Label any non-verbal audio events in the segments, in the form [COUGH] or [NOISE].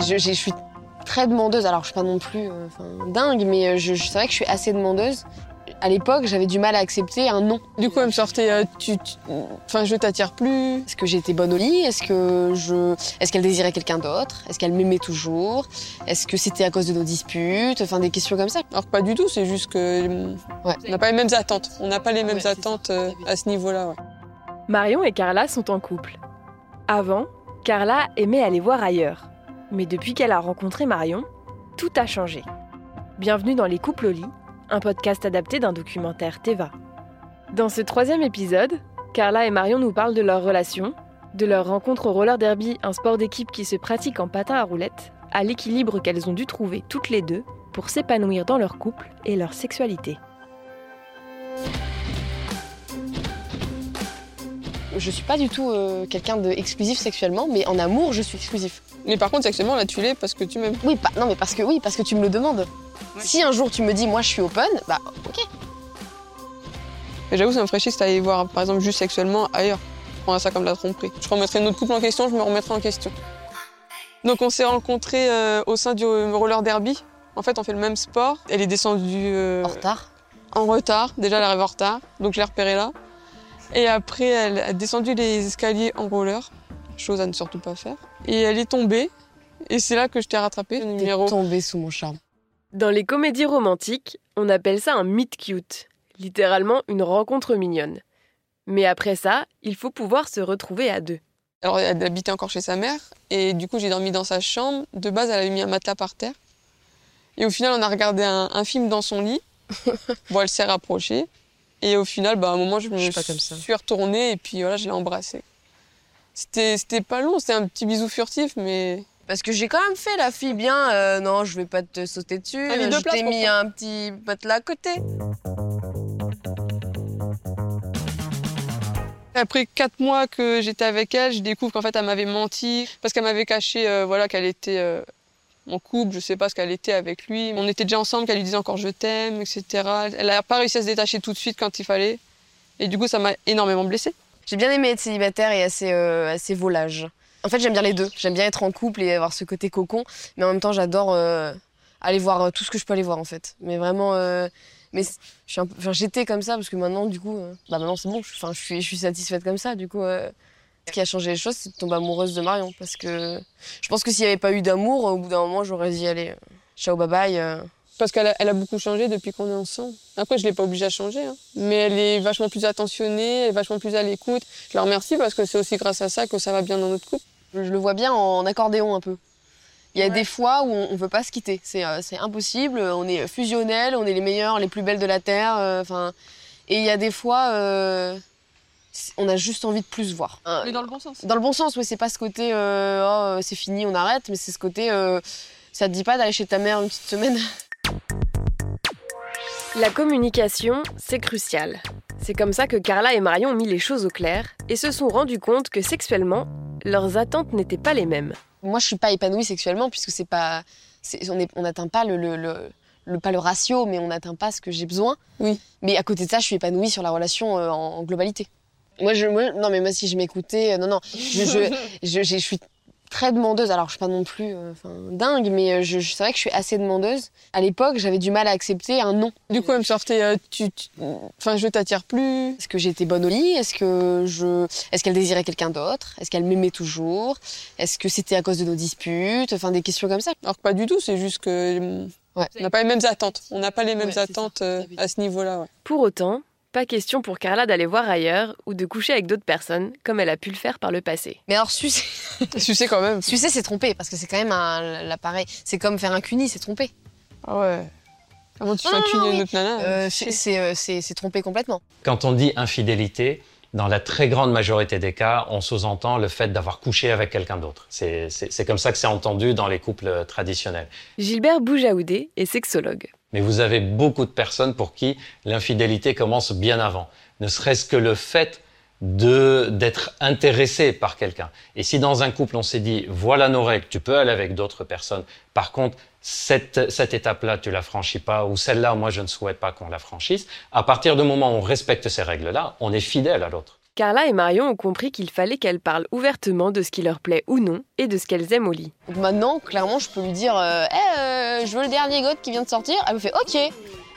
Je, je suis très demandeuse. Alors, je suis pas non plus euh, dingue, mais euh, je, je- c'est vrai que je suis assez demandeuse. À l'époque, j'avais du mal à accepter un non. Du coup, elle me sortait euh, tu, tu- Enfin, je t'attire plus. Est-ce que j'étais bonne au lit? Est-ce que je, est-ce qu'elle désirait quelqu'un d'autre? Est-ce qu'elle m'aimait toujours? Est-ce que c'était à cause de nos disputes? Enfin, des questions comme ça. Alors pas du tout, c'est juste que. Ouais. On n'a pas les mêmes attentes. On n'a pas les mêmes Ouais, attentes euh, à ce niveau-là. ouais. Marion et Carla sont en couple. Avant, Carla aimait aller voir ailleurs. Mais depuis qu'elle a rencontré Marion, tout a changé. Bienvenue dans Les couples au lit, un podcast adapté d'un documentaire Teva. Dans ce troisième épisode, Carla et Marion nous parlent de leur relation, de leur rencontre au roller derby, un sport d'équipe qui se pratique en patin à roulettes, à l'équilibre qu'elles ont dû trouver toutes les deux pour s'épanouir dans leur couple et leur sexualité. Je suis pas du tout euh, quelqu'un d'exclusif sexuellement, mais en amour, je suis exclusif. Mais par contre, sexuellement, là, tu l'es parce que tu m'aimes. Oui, pas, non, mais parce que oui, parce que tu me le demandes. Si un jour tu me dis, moi, je suis open, bah, ok. Mais j'avoue, ça me ferait chier si t'allais voir, par exemple, juste sexuellement ailleurs. Je prendrais ça comme de la tromperie. Je remettrais notre couple en question, je me remettrais en question. Donc, on s'est rencontrés euh, au sein du roller derby. En fait, on fait le même sport. Elle est descendue euh, En retard. en retard. Déjà, elle arrive en retard, donc je l'ai repérée là. Et après, elle a descendu les escaliers en roller, chose à ne surtout pas faire. Et elle est tombée. Et c'est là que je t'ai rattrapé, numéro. tombé sous mon charme. Dans les comédies romantiques, on appelle ça un meet cute, littéralement une rencontre mignonne. Mais après ça, il faut pouvoir se retrouver à deux. Alors, elle habitait encore chez sa mère. Et du coup, j'ai dormi dans sa chambre. De base, elle avait mis un matelas par terre. Et au final, on a regardé un, un film dans son lit. [LAUGHS] bon, elle s'est rapprochée. Et au final, bah, à un moment, je me Je suis pas comme ça. suis retournée et puis voilà, je l'ai embrassée. C'était c'était pas long, c'était un petit bisou furtif, mais Parce que j'ai quand même fait la fille bien. euh, non, je vais pas te sauter dessus. De je place t'ai mis un petit matelas à côté. Après quatre mois que j'étais avec elle, je découvre qu'en fait elle m'avait menti parce qu'elle m'avait caché euh, voilà qu'elle était euh, en couple, je sais pas ce qu'elle était avec lui. On était déjà ensemble, qu'elle lui disait encore je t'aime, etc. Elle a pas réussi à se détacher tout de suite quand il fallait. Et du coup ça m'a énormément blessée. J'ai bien aimé être célibataire et assez, euh, assez volage. En fait, j'aime bien les deux. J'aime bien être en couple et avoir ce côté cocon. Mais en même temps, j'adore euh, aller voir euh, tout ce que je peux aller voir, en fait. Mais vraiment. mais j'étais comme ça parce que maintenant, du coup, bah maintenant c'est bon. Je, suis, je suis satisfaite comme ça. Du coup, ce qui a changé les choses, c'est de tomber amoureuse de Marion. Parce que je pense que s'il n'y avait pas eu d'amour, au bout d'un moment, j'aurais dit allez, euh, ciao, bye bye. euh. Parce qu'elle a, elle a beaucoup changé depuis qu'on est ensemble. Après, je l'ai pas obligée à changer. hein. Mais elle est vachement plus attentionnée, elle est vachement plus à l'écoute. Je la remercie parce que c'est aussi grâce à ça que ça va bien dans notre couple. Je le vois bien en accordéon un peu. Il y a Ouais. des fois où on ne veut pas se quitter. C'est euh, impossible. On est fusionnels, on est les meilleurs, les plus belles de la Terre. euh, Enfin, et il y a des fois, euh, on a juste envie de plus voir. Hein, Mais dans le bon sens. dans le bon sens, oui, c'est pas ce côté euh, oh, euh, c'est fini, on arrête, mais c'est ce côté euh, ça te dit pas d'aller chez ta mère une petite semaine? La communication, c'est crucial. C'est comme ça que Carla et Marion ont mis les choses au clair et se sont rendus compte que sexuellement, leurs attentes n'étaient pas les mêmes. Moi, je suis pas épanouie sexuellement puisque c'est pas, on est- on n'atteint pas le, le, le- le- pas le ratio, mais on n'atteint pas ce que j'ai besoin. Oui. Mais à côté de ça, je suis épanouie sur la relation euh, en, en globalité. Moi, je, moi, non, mais moi, si je m'écoutais, euh, non, non, je, je, [LAUGHS] je, je suis très demandeuse. Alors, je suis pas non plus, euh, dingue, mais euh, je, je- c'est vrai que je suis assez demandeuse. À l'époque, j'avais du mal à accepter un non. Du coup, elle me sortait euh, tu, tu- Enfin, je t'attire plus. Est-ce que j'étais bonne au lit? Est-ce que je, est-ce qu'elle désirait quelqu'un d'autre? Est-ce qu'elle m'aimait toujours? Est-ce que c'était à cause de nos disputes? Enfin, des questions comme ça. Alors que pas du tout, c'est juste que. Ouais. On n'a pas les mêmes attentes. On n'a pas les mêmes Ouais, c'est ça. attentes euh, à ce niveau-là. ouais. Pour autant, pas question pour Carla d'aller voir ailleurs ou de coucher avec d'autres personnes comme elle a pu le faire par le passé. Mais alors, sucer, [LAUGHS] sais quand même. sucer c'est tromper parce que c'est quand même un, l'appareil. C'est comme faire un cuni, c'est tromper. Ah ouais. Comment tu fais un non, cuni à une autre nana Euh, tu c'est, euh, c'est- c'est tromper complètement. Quand on dit infidélité, dans la très grande majorité des cas, on sous-entend le fait d'avoir couché avec quelqu'un d'autre. C'est c'est- c'est comme ça que c'est entendu dans les couples traditionnels. Gilbert Boujaoudé est sexologue. Mais vous avez beaucoup de personnes pour qui l'infidélité commence bien avant. Ne serait-ce que le fait de d'être intéressé par quelqu'un. Et si dans un couple on s'est dit voilà nos règles, tu peux aller avec d'autres personnes. Par contre, cette, cette étape-là, tu la franchis pas, ou celle-là, moi je ne souhaite pas qu'on la franchisse. À partir du moment où on respecte ces règles-là, on est fidèle à l'autre. Carla et Marion ont compris qu'il fallait qu'elles parlent ouvertement de ce qui leur plaît ou non et de ce qu'elles aiment au lit. Maintenant, clairement, je peux lui dire euh, Eh, euh, je veux le dernier God qui vient de sortir. Elle me fait OK.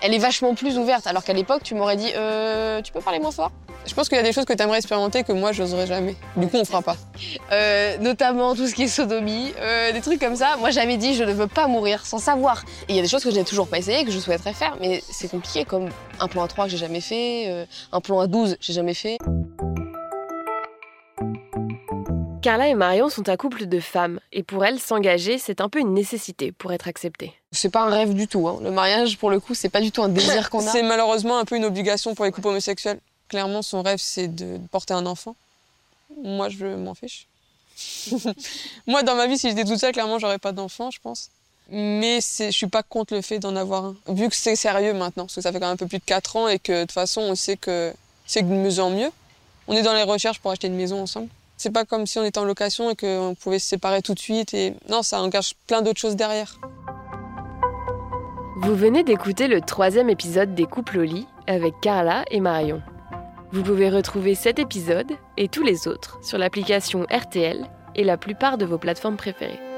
Elle est vachement plus ouverte, alors qu'à l'époque, tu m'aurais dit euh, Tu peux parler moins fort? Je pense qu'il y a des choses que tu aimerais expérimenter que moi, je n'oserais jamais. Du coup, on fera pas. Euh, Notamment tout ce qui est sodomie, euh, des trucs comme ça. Moi, j'avais dit Je ne veux pas mourir sans savoir. Et il y a des choses que je n'ai toujours pas essayé, que je souhaiterais faire, mais c'est compliqué, comme un plan à 3 que j'ai jamais fait, euh, un plan à 12 j'ai jamais fait. Carla et Marion sont un couple de femmes et pour elles, s'engager, c'est un peu une nécessité pour être acceptée. C'est pas un rêve du tout. hein. Le mariage, pour le coup, c'est pas du tout un désir qu'on a. C'est malheureusement un peu une obligation pour les couples homosexuels. Clairement, son rêve, c'est de porter un enfant. Moi, je m'en fiche. [LAUGHS] Moi, dans ma vie, si j'étais toute seule, clairement, j'aurais pas d'enfant, je pense. Mais c'est- je suis pas contre le fait d'en avoir un. Vu que c'est sérieux maintenant, parce que ça fait quand même un peu plus de 4 ans et que de toute façon, on sait que c'est de mieux en mieux. On est dans les recherches pour acheter une maison ensemble. C'est pas comme si on était en location et qu'on pouvait se séparer tout de suite. Et non, ça engage plein d'autres choses derrière. Vous venez d'écouter le troisième épisode des couples au lit avec Carla et Marion. Vous pouvez retrouver cet épisode et tous les autres sur l'application RTL et la plupart de vos plateformes préférées.